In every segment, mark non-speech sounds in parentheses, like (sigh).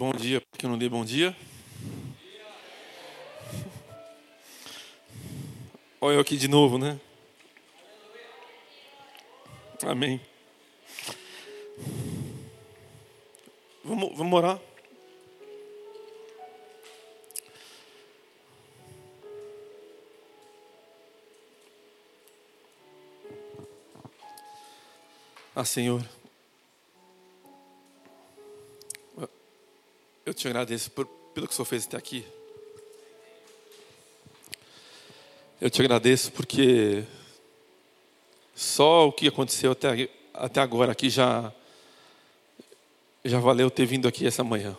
Bom dia, porque eu não dei bom dia. Olha eu aqui de novo, né? Amém. Vamos, vamos orar. Ah, Senhor. Eu te agradeço por, pelo que o Senhor fez até aqui. Eu te agradeço porque só o que aconteceu até, até agora aqui já, já valeu ter vindo aqui essa manhã.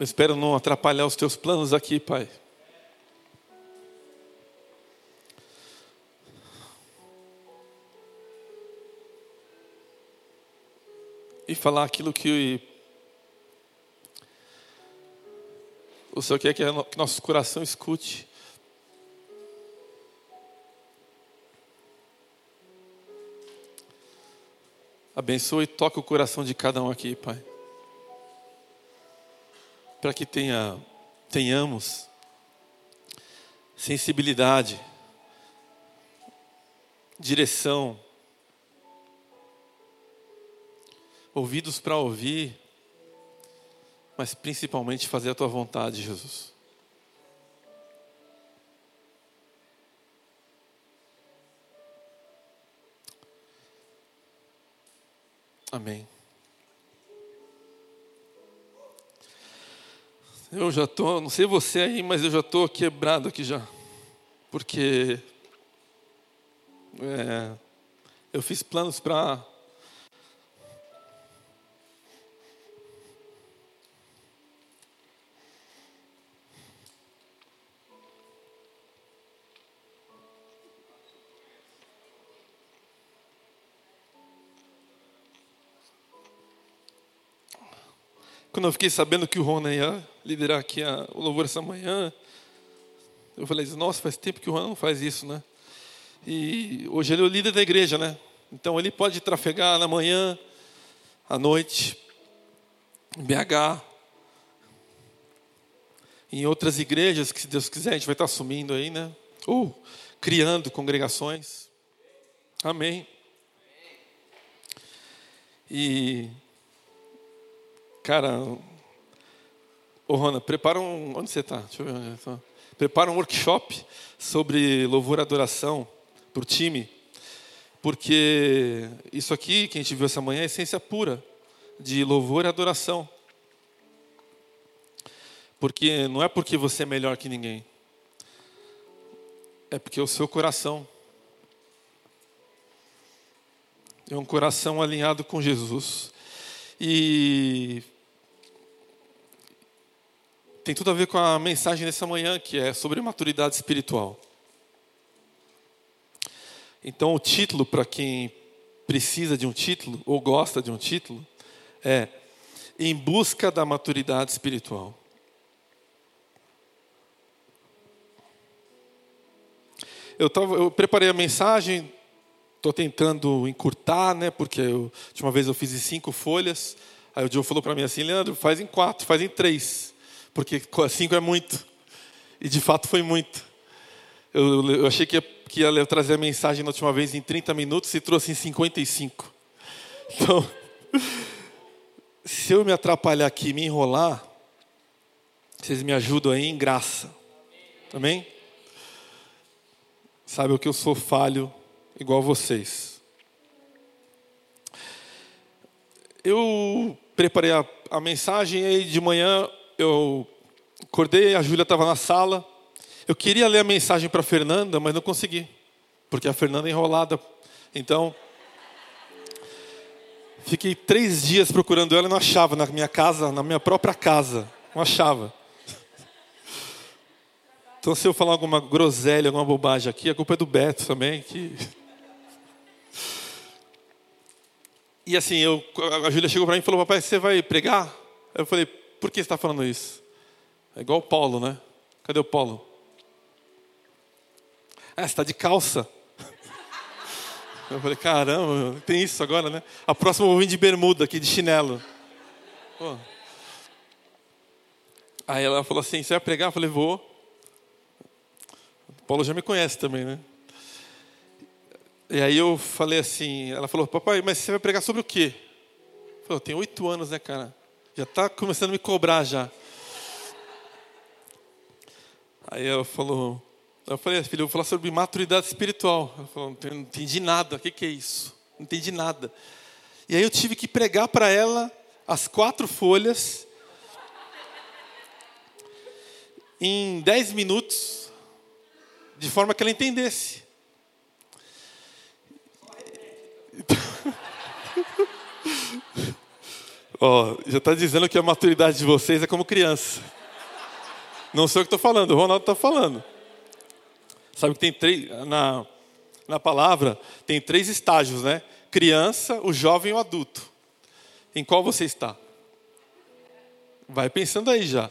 Eu espero não atrapalhar os teus planos aqui, Pai. E falar aquilo que o Senhor quer que nosso coração escute. Abençoe e toque o coração de cada um aqui, Pai. Para que tenha, tenhamos sensibilidade, direção, ouvidos para ouvir, mas principalmente fazer a tua vontade, Jesus. Amém. Eu já estou, não sei você aí, mas eu já estou quebrado aqui já. Porque é, eu fiz planos para Quando eu fiquei sabendo que o Rona ia liderar aqui a, o louvor essa manhã, eu falei, nossa, faz tempo que o Rona não faz isso, né? E hoje ele é o líder da igreja, né? Então ele pode trafegar na manhã, à noite, em BH, em outras igrejas que, se Deus quiser, a gente vai estar assumindo aí, né? Ou criando congregações. Amém. E Cara, ô Rona, prepara um. Onde você está? Deixa eu ver. Prepara um workshop sobre louvor e adoração para o time. Porque isso aqui que a gente viu essa manhã é essência pura de louvor e adoração. Porque não é porque você é melhor que ninguém. É porque o seu coração é um coração alinhado com Jesus. E tem tudo a ver com a mensagem dessa manhã, que é sobre maturidade espiritual. Então, o título, para quem precisa de um título, ou gosta de um título, é Em Busca da Maturidade Espiritual. Eu, tava, eu preparei a mensagem, estou tentando encurtar, né, porque a última vez eu fiz em cinco folhas. Aí o Joe falou para mim assim: Leandro, faz em quatro, faz em três porque cinco é muito. E de fato foi muito. Eu, eu achei que ia, que ia trazer a mensagem na última vez em 30 minutos e trouxe em 55. (laughs) Então, se eu me atrapalhar aqui me enrolar, vocês me ajudam aí em graça. Amém? Sabe o que eu sou falho igual vocês. Eu preparei a, a mensagem e de manhã eu acordei, a Júlia estava na sala. Eu queria ler a mensagem para a Fernanda, mas não consegui, porque a Fernanda é enrolada. Então, fiquei três dias procurando ela e não achava na minha casa, na minha própria casa. Não achava. Então, se eu falar alguma groselha, alguma bobagem aqui, a culpa é do Beto também. Que... E assim, eu, a Júlia chegou para mim e falou: Papai, você vai pregar? Eu falei: por que está falando isso? É igual o Paulo, né? Cadê o Paulo? Ah, você está de calça. (laughs) Eu falei, caramba, tem isso agora, né? A próxima eu vou vir de bermuda aqui, de chinelo. Pô. Aí ela falou assim, você vai pregar? Eu falei, vou. O Paulo já me conhece também, né? E aí eu falei assim, ela falou, papai, mas você vai pregar sobre o quê? Eu falei, tem oito anos, né, cara? Já está começando a me cobrar já. Aí ela falou, eu falei, filho, eu vou falar sobre maturidade espiritual. Ela falou, não entendi nada, o que, que é isso? Não entendi nada. E aí eu tive que pregar para ela as quatro folhas em dez minutos, de forma que ela entendesse. Já está dizendo que a maturidade de vocês é como criança. Não sei o que estou falando, o Ronaldo está falando. Sabe que tem três, na, na palavra, tem três estágios, né? Criança, o jovem e o adulto. Em qual você está? Vai pensando aí já.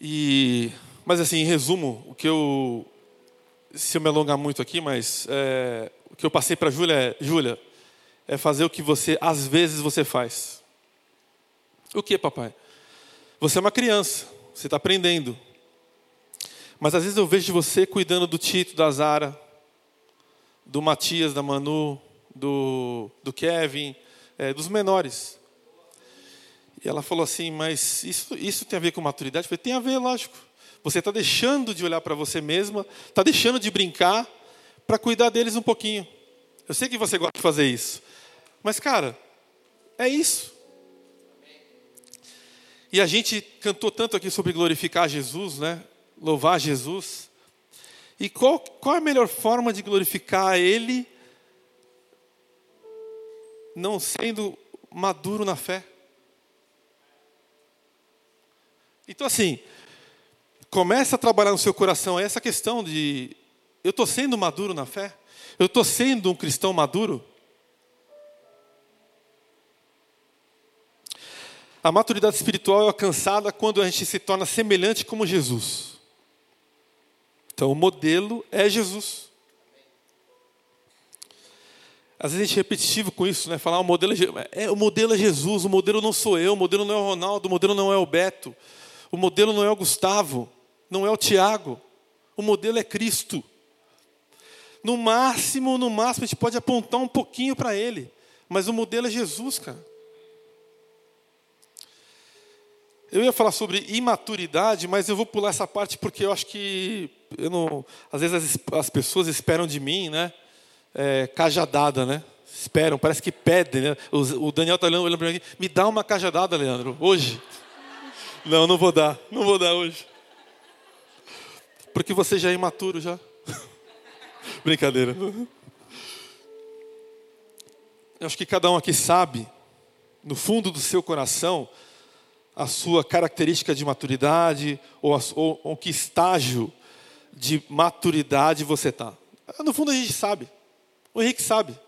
E, mas assim, em resumo, o que eu, se eu me alongar muito aqui, mas é, o que eu passei para Júlia é, Júlia, é fazer o que você, às vezes você faz. O que, papai? Você é uma criança, você está aprendendo. Mas às vezes eu vejo você cuidando do Tito, da Zara, do Matias, da Manu, do, do Kevin, é, dos menores. E ela falou assim, mas isso, isso tem a ver com maturidade? Eu falei, tem a ver, lógico. Você está deixando de olhar para você mesma, está deixando de brincar para cuidar deles um pouquinho. Eu sei que você gosta de fazer isso. Mas, cara, é isso. E a gente cantou tanto aqui sobre glorificar Jesus, né? louvar Jesus. E qual, qual é a melhor forma de glorificar Ele, não sendo maduro na fé? Então, assim, começa a trabalhar no seu coração essa questão de: eu estou sendo maduro na fé? Eu estou sendo um cristão maduro? A maturidade espiritual é alcançada quando a gente se torna semelhante como Jesus. Então, o modelo é Jesus. Às vezes a gente é repetitivo com isso, né? Falar o modelo é, é, o modelo é Jesus, o modelo não sou eu, o modelo não é o Ronaldo, o modelo não é o Beto, o modelo não é o Gustavo, não é o Tiago, o modelo é Cristo. No máximo, no máximo, a gente pode apontar um pouquinho para ele, mas o modelo é Jesus, cara. Eu ia falar sobre imaturidade, mas eu vou pular essa parte porque eu acho que eu não, às vezes as, as pessoas esperam de mim, né? É, cajadada, né? Esperam, parece que pedem, né? O, o Daniel está olhando, para mim, me dá uma cajadada, Leandro, hoje. (laughs) Não, não vou dar, não vou dar hoje. Porque você já é imaturo já. (laughs) Brincadeira. Eu acho que cada um aqui sabe, no fundo do seu coração, a sua característica de maturidade ou, a, ou, ou que estágio de maturidade você está. No fundo a gente sabe. O Henrique sabe.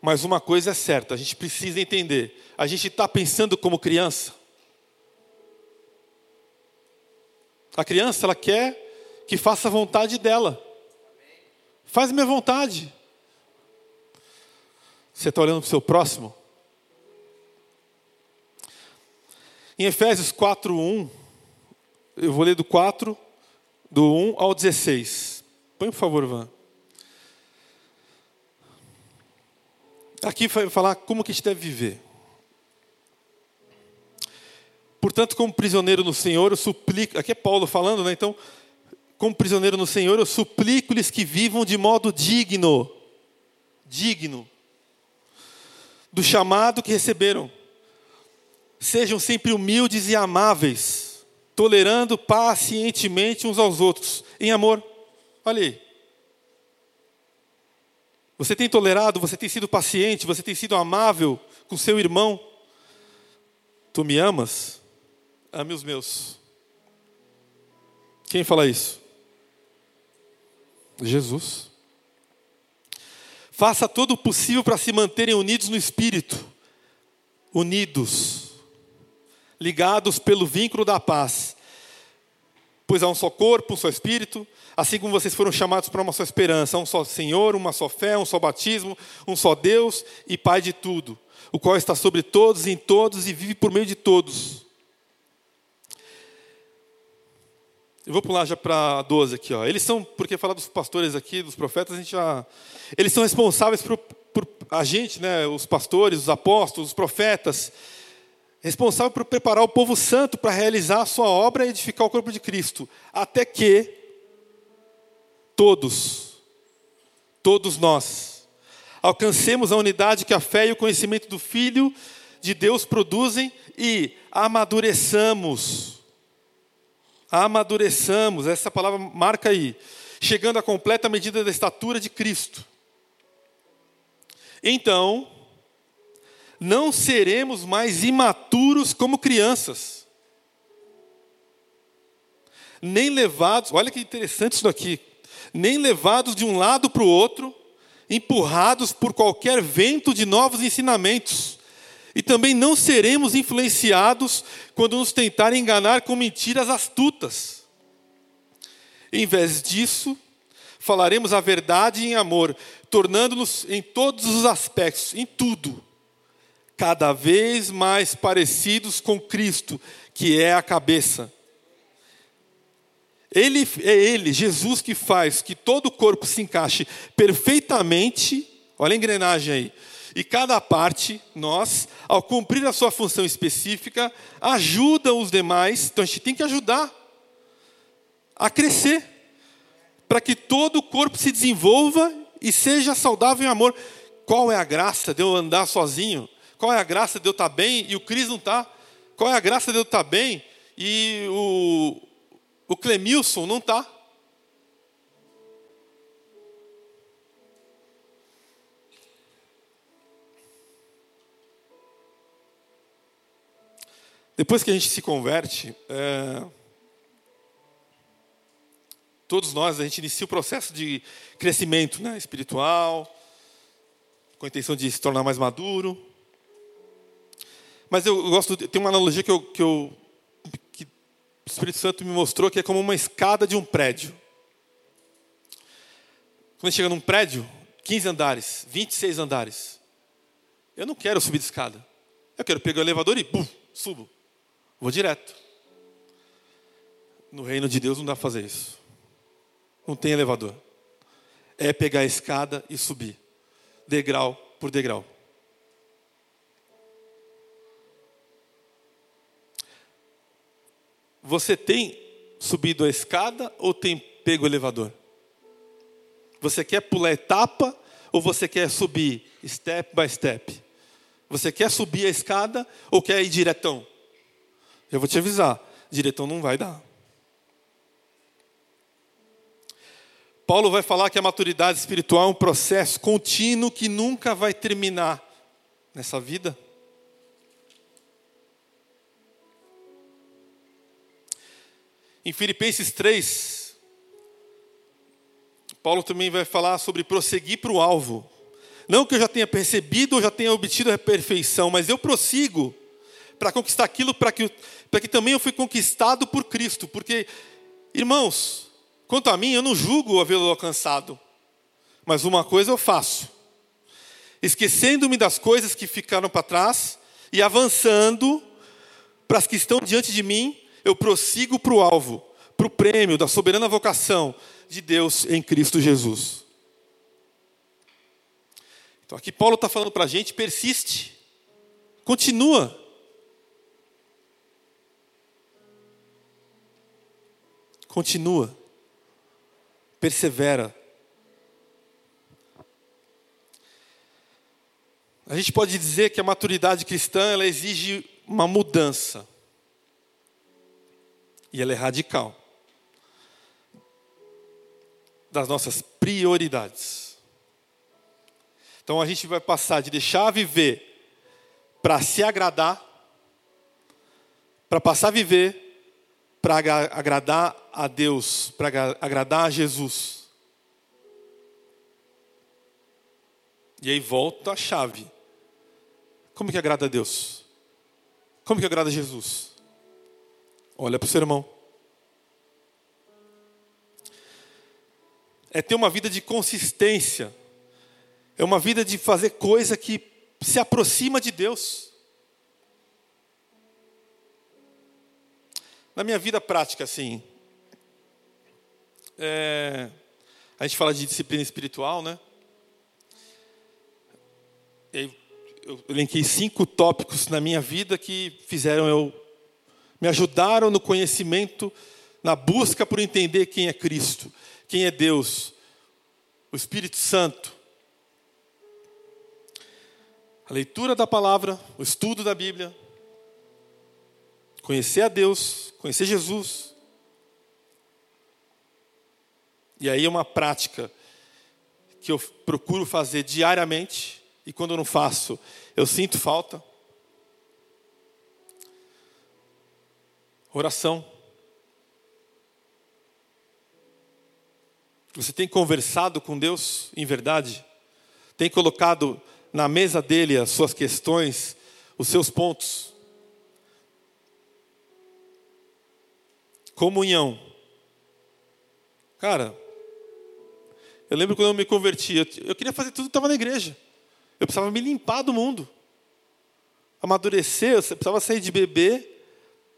Mas uma coisa é certa, a gente precisa entender. A gente está pensando como criança. A criança, ela quer que faça a vontade dela. Faz minha vontade. Você está olhando para o seu próximo? Em Efésios 4, 1, eu vou ler do 4, do 1 ao 16. Põe, por favor, Van. Aqui vai falar como que a gente deve viver. Portanto, como prisioneiro no Senhor, eu suplico. Aqui é Paulo falando, né? Então, como prisioneiro no Senhor, eu suplico-lhes que vivam de modo digno. Digno. Do chamado que receberam Sejam sempre humildes e amáveis, tolerando pacientemente uns aos outros, em amor. Olha aí. Você tem tolerado, você tem sido paciente, você tem sido amável com seu irmão. Tu me amas? Ame os meus. Quem fala isso? Jesus. Faça todo o possível para se manterem unidos no espírito. Unidos ligados pelo vínculo da paz. Pois há um só corpo, um só espírito, assim como vocês foram chamados para uma só esperança, um só Senhor, uma só fé, um só batismo, um só Deus e Pai de tudo, o qual está sobre todos e em todos e vive por meio de todos. Eu vou pular já para 12 aqui. Ó. Eles são, porque falar dos pastores aqui, dos profetas, a gente já. Eles são responsáveis por, por a gente, né, os pastores, os apóstolos, os profetas, responsável por preparar o povo santo para realizar a sua obra e edificar o corpo de Cristo, até que todos, todos nós, alcancemos a unidade que a fé e o conhecimento do Filho de Deus produzem e amadureçamos. Amadureçamos, essa palavra marca aí, chegando à completa medida da estatura de Cristo. Então, não seremos mais imaturos como crianças, nem levados, olha que interessante isso daqui, nem levados de um lado para o outro, empurrados por qualquer vento de novos ensinamentos, e também não seremos influenciados quando nos tentarem enganar com mentiras astutas. Em vez disso, falaremos a verdade em amor, tornando-nos em todos os aspectos, em tudo, cada vez mais parecidos com Cristo, que é a cabeça. Ele é ele, Jesus, que faz que todo o corpo se encaixe perfeitamente. Olha a engrenagem aí. E cada parte, nós, ao cumprir a sua função específica, ajuda os demais. Então a gente tem que ajudar a crescer, para que todo o corpo se desenvolva e seja saudável em amor. Qual é a graça de eu andar sozinho? Qual é a graça de eu estar bem e o Cris não está? Qual é a graça de eu estar bem e o, o Clemilson não está? Depois que a gente se converte, é, todos nós, a gente inicia o processo de crescimento né, espiritual, com a intenção de se tornar mais maduro. Mas eu gosto, tem uma analogia que, eu, que, eu, que o Espírito Santo me mostrou que é como uma escada de um prédio. Quando chega num prédio, 15 andares, 26 andares, eu não quero subir de escada. Eu quero pegar o elevador e bum, subo. Vou direto. No reino de Deus não dá para fazer isso. Não tem elevador. É pegar a escada e subir, degrau por degrau. Você tem subido a escada ou tem pego o elevador? Você quer pular etapa ou você quer subir step by step? Você quer subir a escada ou quer ir diretão? Eu vou te avisar, diretão não vai dar. Paulo vai falar que a maturidade espiritual é um processo contínuo que nunca vai terminar nessa vida. Em Filipenses 3, Paulo também vai falar sobre prosseguir para o alvo. Não que eu já tenha percebido ou já tenha obtido a perfeição, mas eu prossigo para conquistar aquilo para que, para que também eu fui conquistado por Cristo. Porque, irmãos, quanto a mim, eu não julgo havê-lo alcançado. Mas uma coisa eu faço: esquecendo-me das coisas que ficaram para trás e avançando para as que estão diante de mim, eu prossigo para o alvo, para o prêmio da soberana vocação de Deus em Cristo Jesus. Então aqui Paulo está falando para a gente: persiste, continua. Continua, persevera. A gente pode dizer que a maturidade cristã ela exige uma mudança. E ela é radical. Das nossas prioridades. Então a gente vai passar de deixar viver para se agradar, para passar a viver para agradar a Deus, para agradar a Jesus. E aí volta a chave. Como que agrada a Deus? Como que agrada a Jesus? Olha para o seu irmão. é ter uma vida de consistência, é uma vida de fazer coisa que se aproxima de Deus. Na minha vida prática, assim, é, a gente fala de disciplina espiritual, né? Eu elenquei cinco tópicos na minha vida que fizeram eu, me ajudaram no conhecimento, na busca por entender quem é Cristo, quem é Deus, o Espírito Santo. A leitura da palavra, o estudo da Bíblia, conhecer a Deus, conhecer Jesus. E aí é uma prática que eu procuro fazer diariamente, e quando eu não faço, eu sinto falta. Oração. Você tem conversado com Deus em verdade? Tem colocado na mesa dele as suas questões, os seus pontos? Comunhão. Cara, eu lembro quando eu me converti, eu, queria fazer tudo que estava na igreja. Eu precisava me limpar do mundo. Amadurecer, eu precisava sair de bebê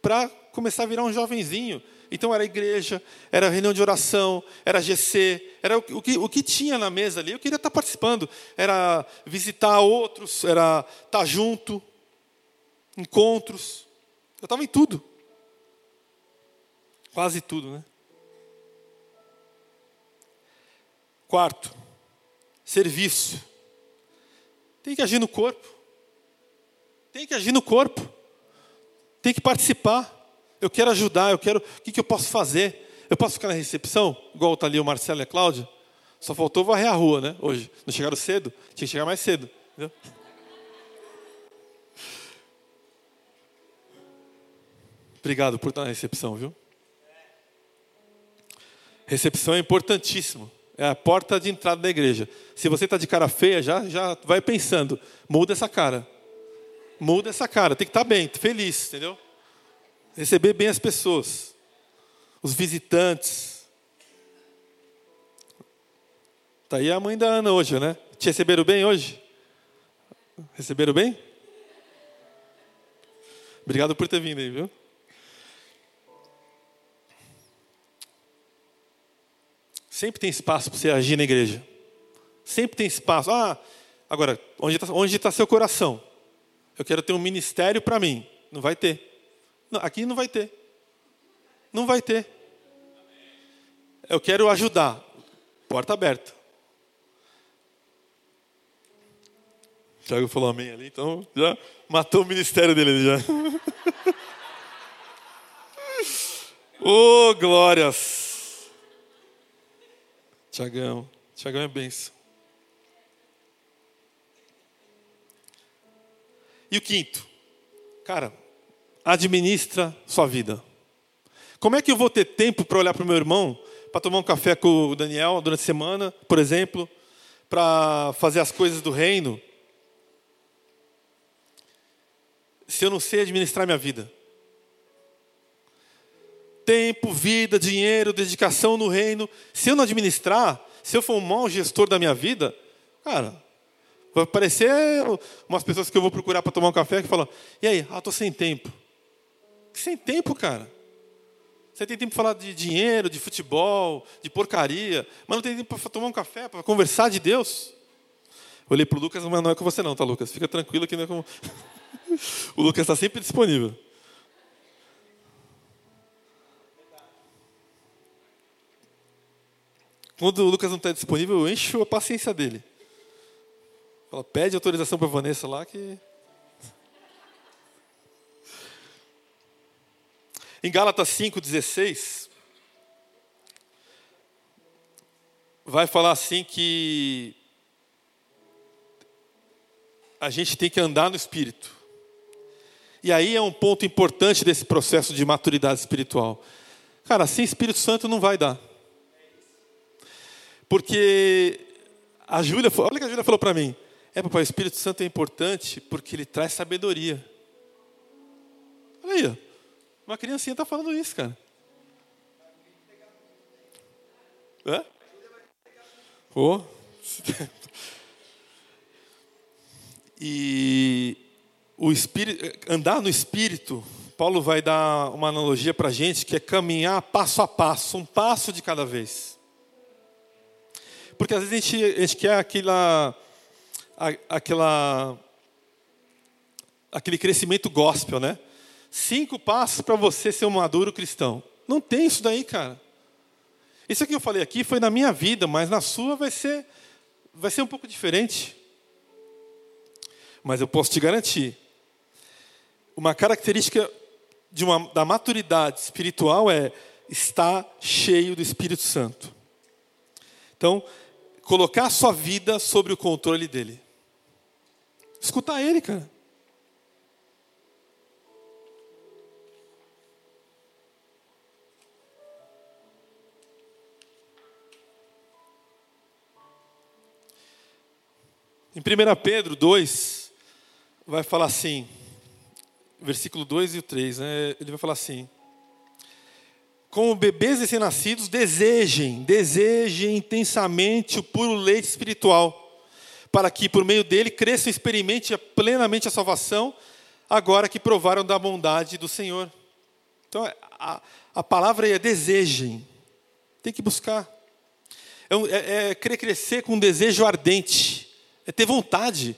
para começar a virar um jovenzinho. Então era igreja, era reunião de oração, era GC, era o, que, o que tinha na mesa ali. Eu queria estar participando. Era visitar outros, era estar junto, encontros. Eu estava em tudo. Quase tudo, né? Quarto, serviço. Tem que agir no corpo. Tem que agir no corpo. Tem que participar. Eu quero ajudar, eu quero. O que, que eu posso fazer? Eu posso ficar na recepção, igual está ali o Marcelo e a Cláudia? Só faltou varrer a rua, né? Hoje. Não chegaram cedo? Tinha que chegar mais cedo. Entendeu? Obrigado por estar na recepção, viu? Recepção é importantíssimo. É a porta de entrada da igreja. Se você está de cara feia, já, já vai pensando, muda essa cara. Muda essa cara. Tem que estar tá bem, feliz, entendeu? Receber bem as pessoas, os visitantes. Está aí a mãe da Ana hoje, né? Te receberam bem hoje? Receberam bem? Obrigado por ter vindo aí, viu? Sempre tem espaço para você agir na igreja. Sempre tem espaço. Ah, agora, onde está onde tá seu coração? Eu quero ter um ministério para mim. Não vai ter. Não, aqui não vai ter. Não vai ter. Eu quero ajudar. Porta aberta. Tiago falou amém ali, então já matou o ministério dele já. (laughs) oh, glórias! Tiagão. Tiagão é benção. E o quinto, cara, administra sua vida. Como é que eu vou ter tempo para olhar para o meu irmão, para tomar um café com o Daniel durante a semana, por exemplo, para fazer as coisas do reino, se eu não sei administrar minha vida? tempo, vida, dinheiro, dedicação no reino, se eu não administrar, se eu for um mau gestor da minha vida, cara, vai aparecer umas pessoas que eu vou procurar para tomar um café que falam: e aí, ah, estou sem tempo. Sem tempo, cara. Você tem tempo para falar de dinheiro, de futebol, de porcaria, mas não tem tempo para tomar um café, para conversar de Deus. olhei para o Lucas, mas não é com você não, tá, Lucas? Fica tranquilo que não é com... (laughs) o Lucas está sempre disponível. Quando o Lucas não está disponível, eu encho a paciência dele. Fala, pede autorização para Vanessa lá que. Em Gálatas 5,16, vai falar assim que a gente tem que andar no Espírito. E aí é um ponto importante desse processo de maturidade espiritual. Cara, sem Espírito Santo não vai dar. Porque a Júlia, olha o que a Júlia falou para mim. É, papai, o Espírito Santo é importante porque ele traz sabedoria. Olha aí, uma criancinha está falando isso, cara. Hã? Oh. (laughs) e o espírito, andar no espírito, Paulo vai dar uma analogia para a gente que é caminhar passo a passo, um passo de cada vez. Porque às vezes a gente, a gente quer aquela, aquela, aquele crescimento gospel, né? Cinco passos para você ser um maduro cristão. Não tem isso daí, cara. Isso que eu falei aqui foi na minha vida, mas na sua vai ser, vai ser um pouco diferente. Mas eu posso te garantir, uma característica de uma, da maturidade espiritual é estar cheio do Espírito Santo. Então, colocar a sua vida sobre o controle dele. Escutar ele, cara. Em 1 Pedro 2, vai falar assim, versículo 2 e o 3, né? ele vai falar assim: como bebês recém-nascidos, desejem, desejem intensamente o puro leite espiritual, para que por meio dele cresçam e experimentem plenamente a salvação, agora que provaram da bondade do Senhor. Então, a, a palavra aí é desejem, tem que buscar. É, é, é querer crescer com um desejo ardente, é ter vontade.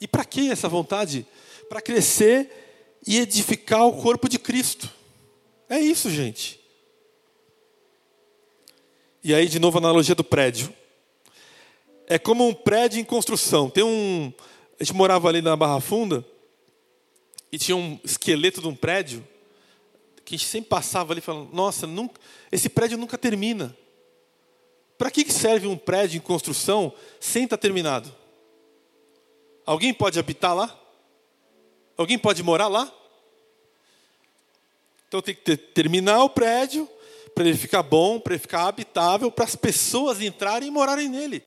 E para que essa vontade? Para crescer e edificar o corpo de Cristo. É isso, gente. E aí, de novo, a analogia do prédio. É como um prédio em construção. Tem um. A gente morava ali na Barra Funda e tinha um esqueleto de um prédio que a gente sempre passava ali falando: Nossa, nunca, esse prédio nunca termina. Para que serve um prédio em construção sem estar terminado? Alguém pode habitar lá? Alguém pode morar lá? Então tem que ter, terminar o prédio para ele ficar bom, para ele ficar habitável, para as pessoas entrarem e morarem nele.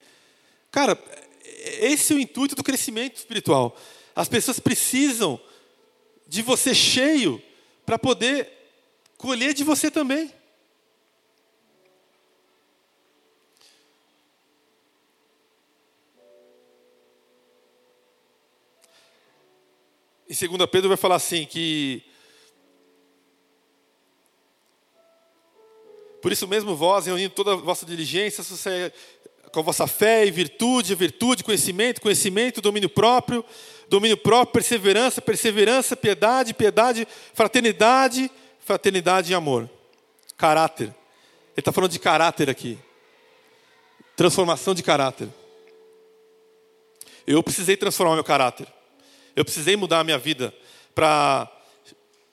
Cara, esse é o intuito do crescimento espiritual. As pessoas precisam de você cheio para poder colher de você também. Em 2 Pedro vai falar assim que Por isso mesmo vós, reunindo toda a vossa diligência, com a vossa fé e virtude, virtude, conhecimento, conhecimento, domínio próprio, domínio próprio, perseverança, perseverança, piedade, piedade, fraternidade, fraternidade e amor. Caráter. Ele está falando de caráter aqui. Transformação de caráter. Eu precisei transformar meu caráter. Eu precisei mudar a minha vida para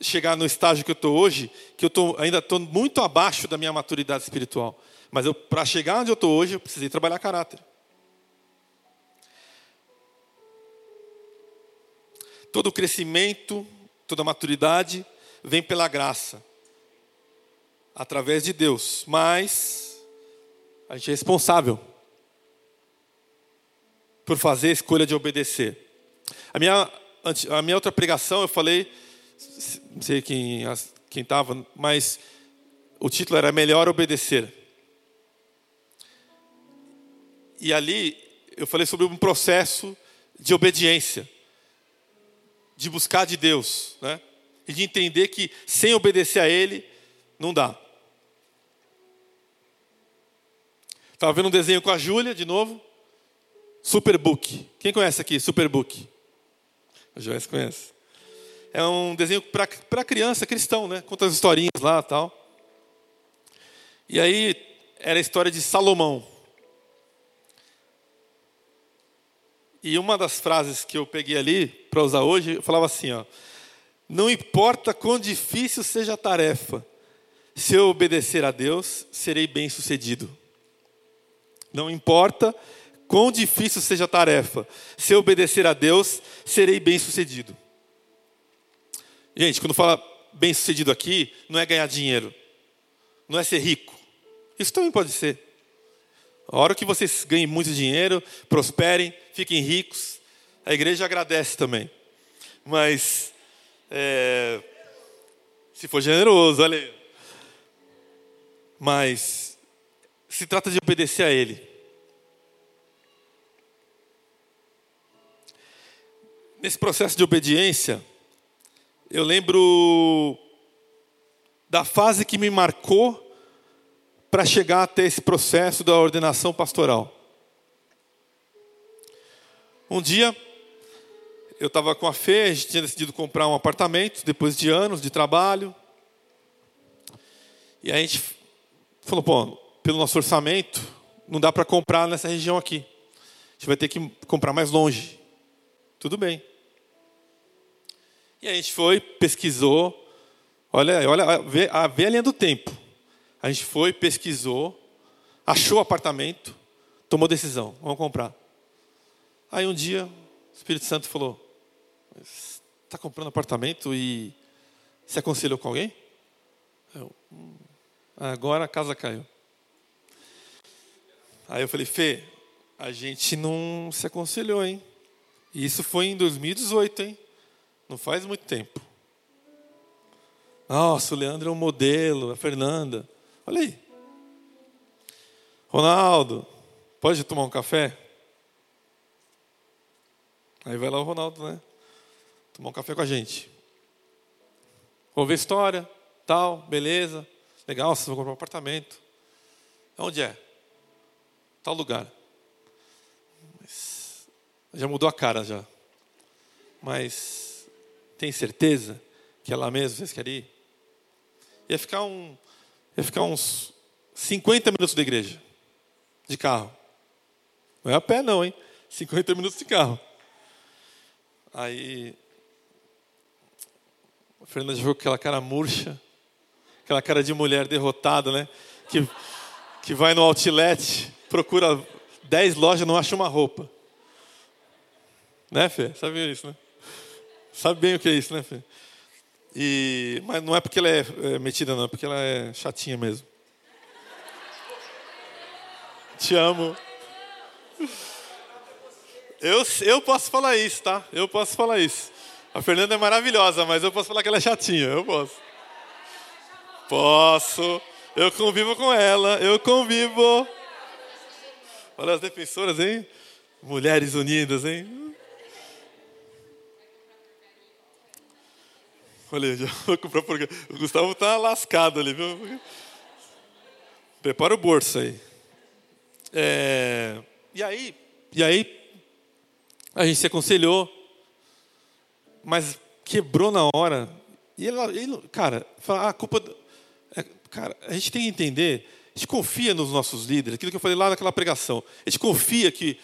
chegar no estágio que eu estou hoje, que eu tô, ainda estou muito abaixo da minha maturidade espiritual. Mas para chegar onde eu estou hoje, eu precisei trabalhar caráter. Todo crescimento, toda maturidade vem pela graça, através de Deus. Mas a gente é responsável por fazer a escolha de obedecer. A minha, a minha outra pregação eu falei, não sei quem quem estava, mas o título era Melhor Obedecer. E ali eu falei sobre um processo de obediência, de buscar de Deus, né? E de entender que sem obedecer a Ele não dá. Estava vendo um desenho com a Júlia de novo. Superbook. Quem conhece aqui Superbook? A Joyce conhece. É um desenho para criança cristão, né? Conta as historinhas lá tal. E aí era a história de Salomão. E uma das frases que eu peguei ali para usar hoje, eu falava assim, ó: Não importa quão difícil seja a tarefa, se eu obedecer a Deus, serei bem-sucedido. Não importa quão difícil seja a tarefa, se eu obedecer a Deus, serei bem-sucedido. Gente, quando fala bem-sucedido aqui, não é ganhar dinheiro, não é ser rico. Isso também pode ser. A hora que vocês ganhem muito dinheiro, prosperem, fiquem ricos, a igreja agradece também. Mas, é, se for generoso, olha aí. Mas se trata de obedecer a Ele. Nesse processo de obediência, eu lembro da fase que me marcou para chegar até esse processo da ordenação pastoral. Um dia, eu estava com a Fê, a gente tinha decidido comprar um apartamento depois de anos de trabalho. E a gente falou, pô, pelo nosso orçamento, não dá para comprar nessa região aqui. A gente vai ter que comprar mais longe. Tudo bem. E a gente foi, pesquisou. Olha, olha, vê, vê a linha do tempo. A gente foi, pesquisou, achou o apartamento, tomou decisão, vamos comprar. Aí um dia, o Espírito Santo falou: Está comprando apartamento e se aconselhou com alguém? Eu, hum, agora a casa caiu. Aí eu falei, Fê, a gente não se aconselhou, hein? E isso foi em 2018, hein? Não faz muito tempo. Nossa, o Leandro é um modelo, a Fernanda. Olha aí. Ronaldo, pode tomar um café? Aí vai lá o Ronaldo, né? Tomar um café com a gente. Ver história, tal, beleza. Legal, vocês vão comprar um apartamento. Onde é? Tal lugar. Mas já mudou a cara já. Mas tem certeza que é lá mesmo vocês querem ir? Ia ficar, um, ia ficar uns 50 minutos da igreja. De carro. Não é a pé não, hein? 50 minutos de carro. Aí a Fernanda jogou aquela cara murcha, aquela cara de mulher derrotada, né? Que, que vai no outlet, procura 10 lojas não acha uma roupa. Né, Fê? Sabe isso, né? Sabe bem o que é isso, né, Fê? E, mas não é porque ela é, é metida, não, é porque ela é chatinha mesmo. Te amo. Eu, eu posso falar isso, tá? Eu posso falar isso. A Fernanda é maravilhosa, mas eu posso falar que ela é chatinha. Eu posso. Posso. Eu convivo com ela. Eu convivo. Olha as defensoras, hein? Mulheres unidas, hein? Olha, já (laughs) vou comprar o Gustavo tá lascado ali, viu? Prepara o bolso aí. É, e aí, e aí a gente se aconselhou, mas quebrou na hora. E ele, ele cara, fala, ah, a culpa. É, cara, a gente tem que entender, a gente confia nos nossos líderes, aquilo que eu falei lá naquela pregação. A gente confia que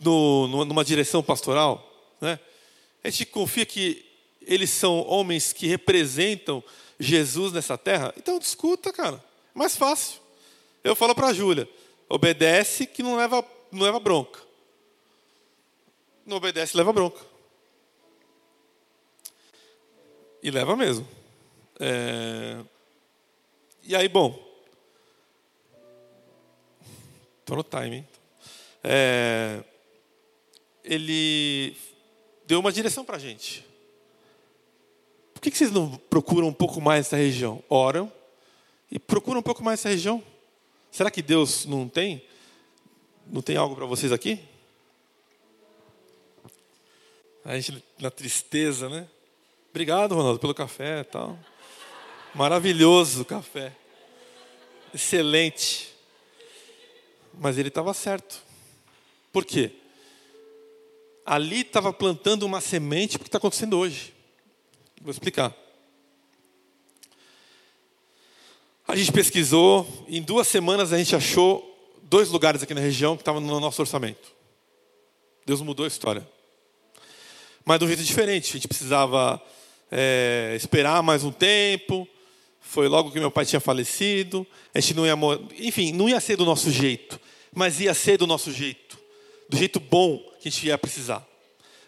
no, numa direção pastoral, né? A gente confia que eles são homens que representam Jesus nessa terra. Então discuta, cara. Mais fácil. Eu falo para a Júlia, obedece que não leva, não leva bronca. Não obedece, leva bronca. E leva mesmo. É... E aí, bom. Estou no timing. É... Ele deu uma direção para a gente. Por que vocês não procuram um pouco mais essa região? Oram e procuram um pouco mais essa região. Será que Deus não tem? Não tem algo para vocês aqui? A gente na tristeza, né? Obrigado, Ronaldo, pelo café e tal. Maravilhoso o café. Excelente. Mas ele estava certo. Por quê? Ali estava plantando uma semente para o que está acontecendo hoje. Vou explicar. A gente pesquisou, em duas semanas a gente achou dois lugares aqui na região que estavam no nosso orçamento. Deus mudou a história mas de um jeito diferente. A gente precisava é, esperar mais um tempo. Foi logo que meu pai tinha falecido. A gente não ia, enfim, não ia ser do nosso jeito, mas ia ser do nosso jeito, do jeito bom que a gente ia precisar.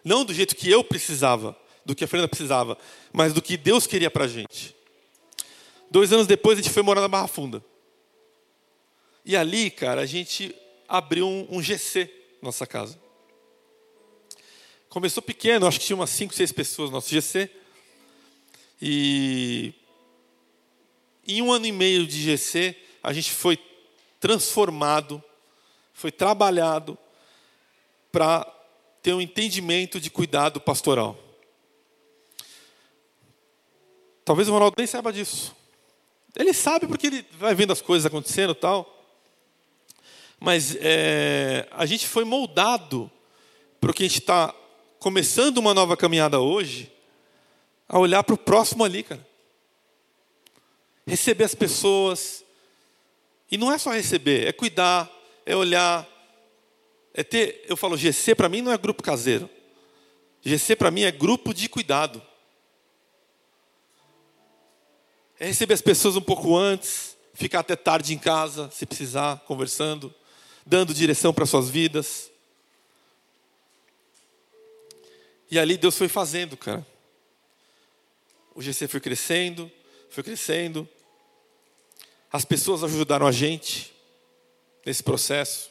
Não do jeito que eu precisava, do que a Fernanda precisava, mas do que Deus queria para a gente. Dois anos depois a gente foi morar na Barra Funda. E ali, cara, a gente abriu um, um GC na nossa casa. Começou pequeno, acho que tinha umas 5, 6 pessoas no nosso GC. E em um ano e meio de GC, a gente foi transformado, foi trabalhado para ter um entendimento de cuidado pastoral. Talvez o Ronaldo nem saiba disso. Ele sabe porque ele vai vendo as coisas acontecendo e tal. Mas é, a gente foi moldado para o que a gente está começando uma nova caminhada hoje, a olhar para o próximo ali, cara. Receber as pessoas. E não é só receber, é cuidar, é olhar. É ter, eu falo, GC para mim não é grupo caseiro. GC para mim é grupo de cuidado. É receber as pessoas um pouco antes, ficar até tarde em casa, se precisar, conversando, dando direção para suas vidas. E ali Deus foi fazendo, cara. O GC foi crescendo, foi crescendo. As pessoas ajudaram a gente nesse processo.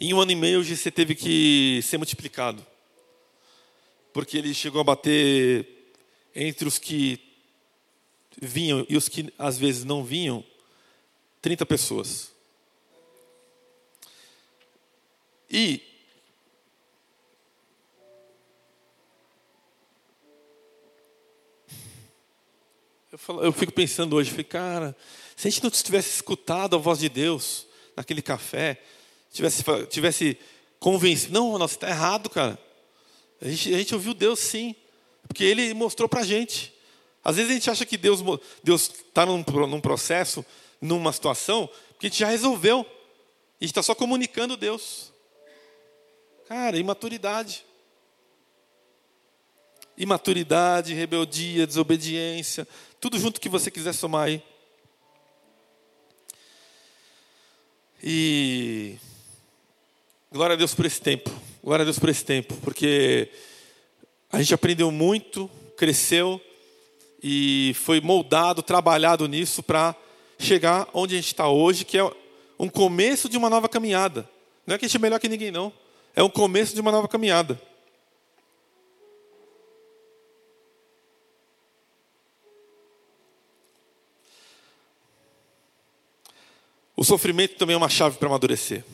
Em um ano e meio o GC teve que ser multiplicado. Porque ele chegou a bater entre os que vinham e os que às vezes não vinham, 30 pessoas. E Eu, falo, eu fico pensando hoje, fico, cara, se a gente não tivesse escutado a voz de Deus naquele café, tivesse, tivesse convencido, não, nossa, está errado, cara. A gente, a gente ouviu Deus sim, porque Ele mostrou para a gente. Às vezes a gente acha que Deus está num, num processo, numa situação, que a gente já resolveu. A gente está só comunicando Deus. Cara, imaturidade. Imaturidade, rebeldia, desobediência, tudo junto que você quiser somar aí. E glória a Deus por esse tempo. Glória a Deus por esse tempo, porque a gente aprendeu muito, cresceu e foi moldado, trabalhado nisso para chegar onde a gente está hoje, que é um começo de uma nova caminhada. Não é que a gente é melhor que ninguém, não. É um começo de uma nova caminhada. O sofrimento também é uma chave para amadurecer.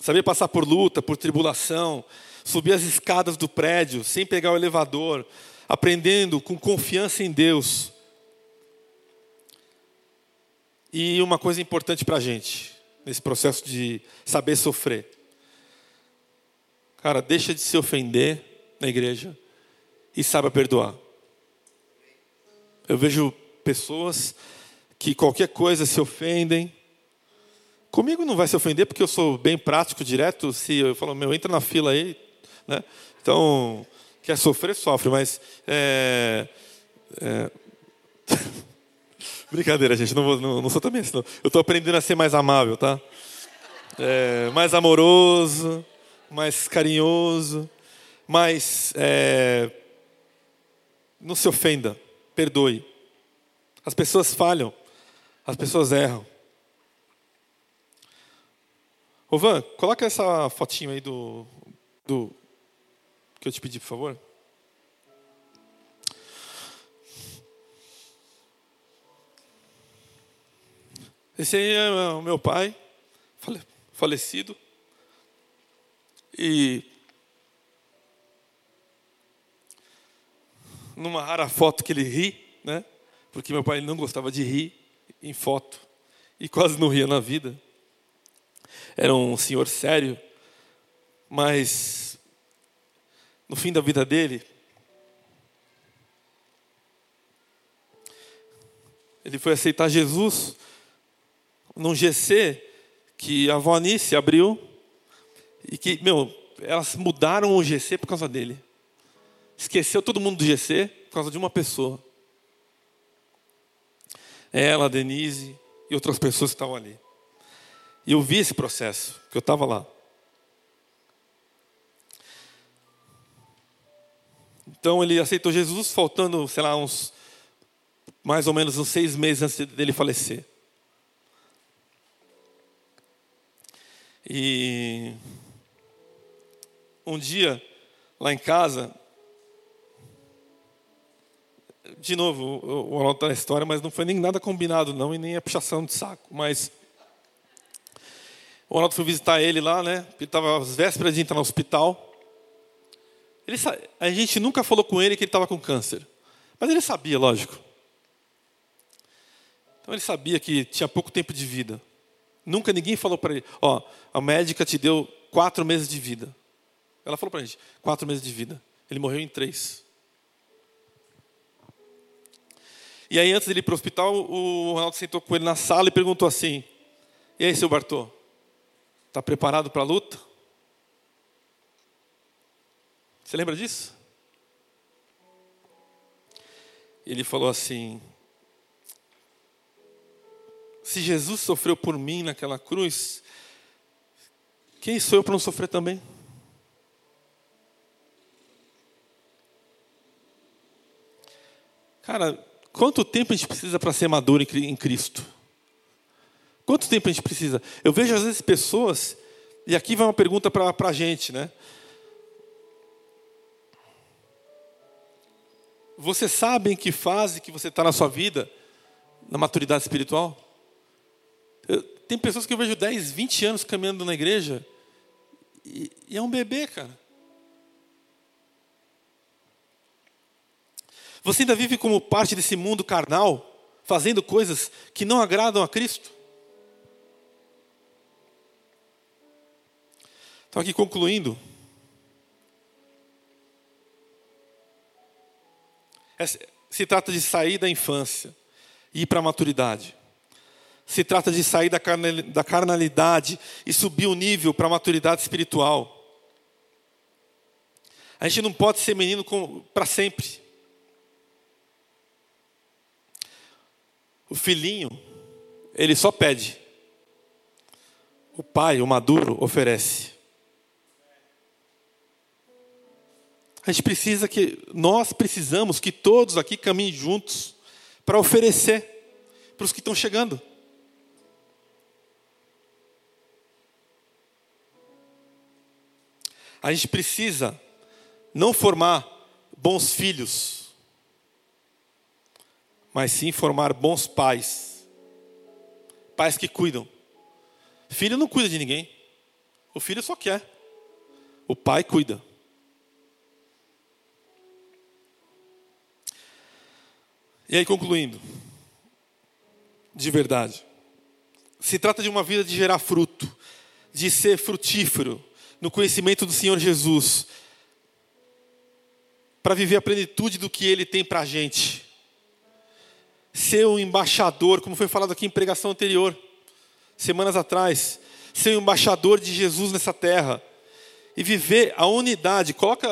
Saber passar por luta, por tribulação, subir as escadas do prédio sem pegar o elevador, aprendendo com confiança em Deus. E uma coisa importante para a gente, nesse processo de saber sofrer. Cara, deixa de se ofender na igreja e saiba perdoar. Eu vejo pessoas que qualquer coisa se ofendem. Comigo não vai se ofender porque eu sou bem prático, direto. Se eu falo, meu, entra na fila aí, né? Então, quer sofrer, sofre, mas. É, é... (laughs) Brincadeira, gente, não, vou, não, não, sou também assim. Não. Eu estou aprendendo a ser mais amável, tá? É, mais amoroso, mais carinhoso, mais. É... Não se ofenda, perdoe. As pessoas falham. As pessoas erram. Ô Van, coloca essa fotinho aí do, do que eu te pedi, por favor. Esse aí é o meu pai, falecido. E numa rara foto que ele ri, né? Porque meu pai não gostava de rir em foto e quase não ria na vida. Era um senhor sério, mas no fim da vida dele, ele foi aceitar Jesus num GC que a avó Anice abriu e que, meu, elas mudaram o GC por causa dele. Esqueceu todo mundo do GC por causa de uma pessoa ela, Denise e outras pessoas que estavam ali. E eu vi esse processo, que eu estava lá. Então ele aceitou Jesus, faltando, sei lá, uns mais ou menos uns seis meses antes dele falecer. E um dia, lá em casa, de novo, o Ronaldo está na história, mas não foi nem nada combinado, não, e nem a puxação de saco. Mas o Ronaldo foi visitar ele lá, né? Ele estava às vésperas de entrar no hospital. Ele, a gente nunca falou com ele que ele estava com câncer. Mas ele sabia, lógico. Então ele sabia que tinha pouco tempo de vida. Nunca ninguém falou para ele: Ó, a médica te deu quatro meses de vida. Ela falou para a gente: quatro meses de vida. Ele morreu em três. E aí, antes dele ir para o hospital, o Ronaldo sentou com ele na sala e perguntou assim: E aí, seu Bartô? Está preparado para a luta? Você lembra disso? Ele falou assim: Se Jesus sofreu por mim naquela cruz, quem sou eu para não sofrer também? Cara, quanto tempo a gente precisa para ser maduro em Cristo? Quanto tempo a gente precisa? Eu vejo às vezes pessoas, e aqui vai uma pergunta para a gente, né? Você sabe em que fase que você está na sua vida, na maturidade espiritual? Eu, tem pessoas que eu vejo 10, 20 anos caminhando na igreja, e, e é um bebê, cara. Você ainda vive como parte desse mundo carnal, fazendo coisas que não agradam a Cristo? Então, aqui concluindo. Se trata de sair da infância e ir para a maturidade. Se trata de sair da carnalidade e subir o nível para a maturidade espiritual. A gente não pode ser menino para sempre. O filhinho, ele só pede. O pai, o maduro, oferece. A gente precisa que, nós precisamos que todos aqui caminhem juntos para oferecer para os que estão chegando. A gente precisa não formar bons filhos, mas sim formar bons pais. Pais que cuidam. Filho não cuida de ninguém. O filho só quer. O pai cuida. E aí, concluindo, de verdade, se trata de uma vida de gerar fruto, de ser frutífero no conhecimento do Senhor Jesus, para viver a plenitude do que Ele tem para a gente. Ser um embaixador, como foi falado aqui em pregação anterior, semanas atrás, ser um embaixador de Jesus nessa terra e viver a unidade. Coloca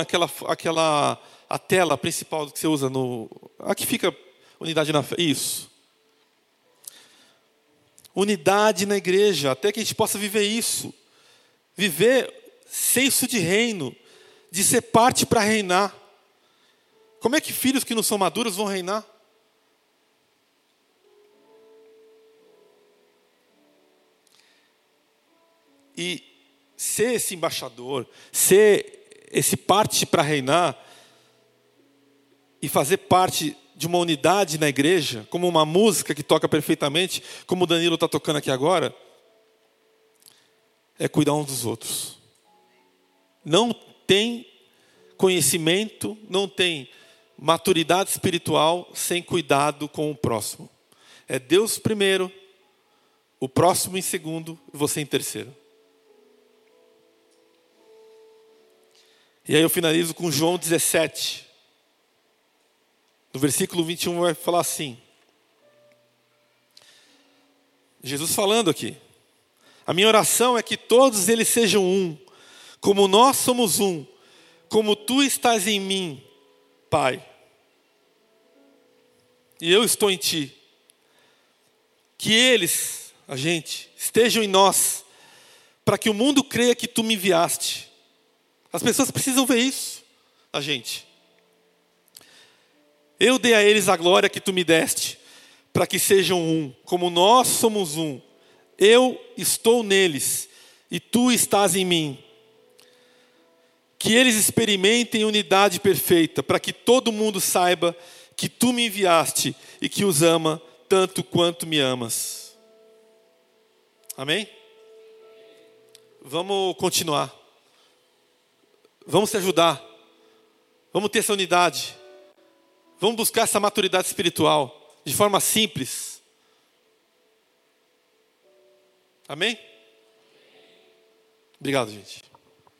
aquela, aquela a tela principal que você usa no. Aqui fica unidade na fé. Isso. Unidade na igreja, até que a gente possa viver isso. Viver senso de reino, de ser parte para reinar. Como é que filhos que não são maduros vão reinar? E ser esse embaixador, ser esse parte para reinar e fazer parte de uma unidade na igreja, como uma música que toca perfeitamente, como o Danilo está tocando aqui agora, é cuidar uns dos outros. Não tem conhecimento, não tem maturidade espiritual sem cuidado com o próximo. É Deus primeiro, o próximo em segundo, você em terceiro. E aí eu finalizo com João 17. No versículo 21 vai falar assim: Jesus falando aqui. A minha oração é que todos eles sejam um, como nós somos um, como tu estás em mim, Pai. E eu estou em ti. Que eles, a gente, estejam em nós, para que o mundo creia que tu me enviaste. As pessoas precisam ver isso, a gente. Eu dei a eles a glória que tu me deste, para que sejam um, como nós somos um. Eu estou neles e tu estás em mim. Que eles experimentem unidade perfeita, para que todo mundo saiba que tu me enviaste e que os ama tanto quanto me amas. Amém? Vamos continuar. Vamos se ajudar. Vamos ter essa unidade. Vamos buscar essa maturidade espiritual de forma simples. Amém? Obrigado, gente.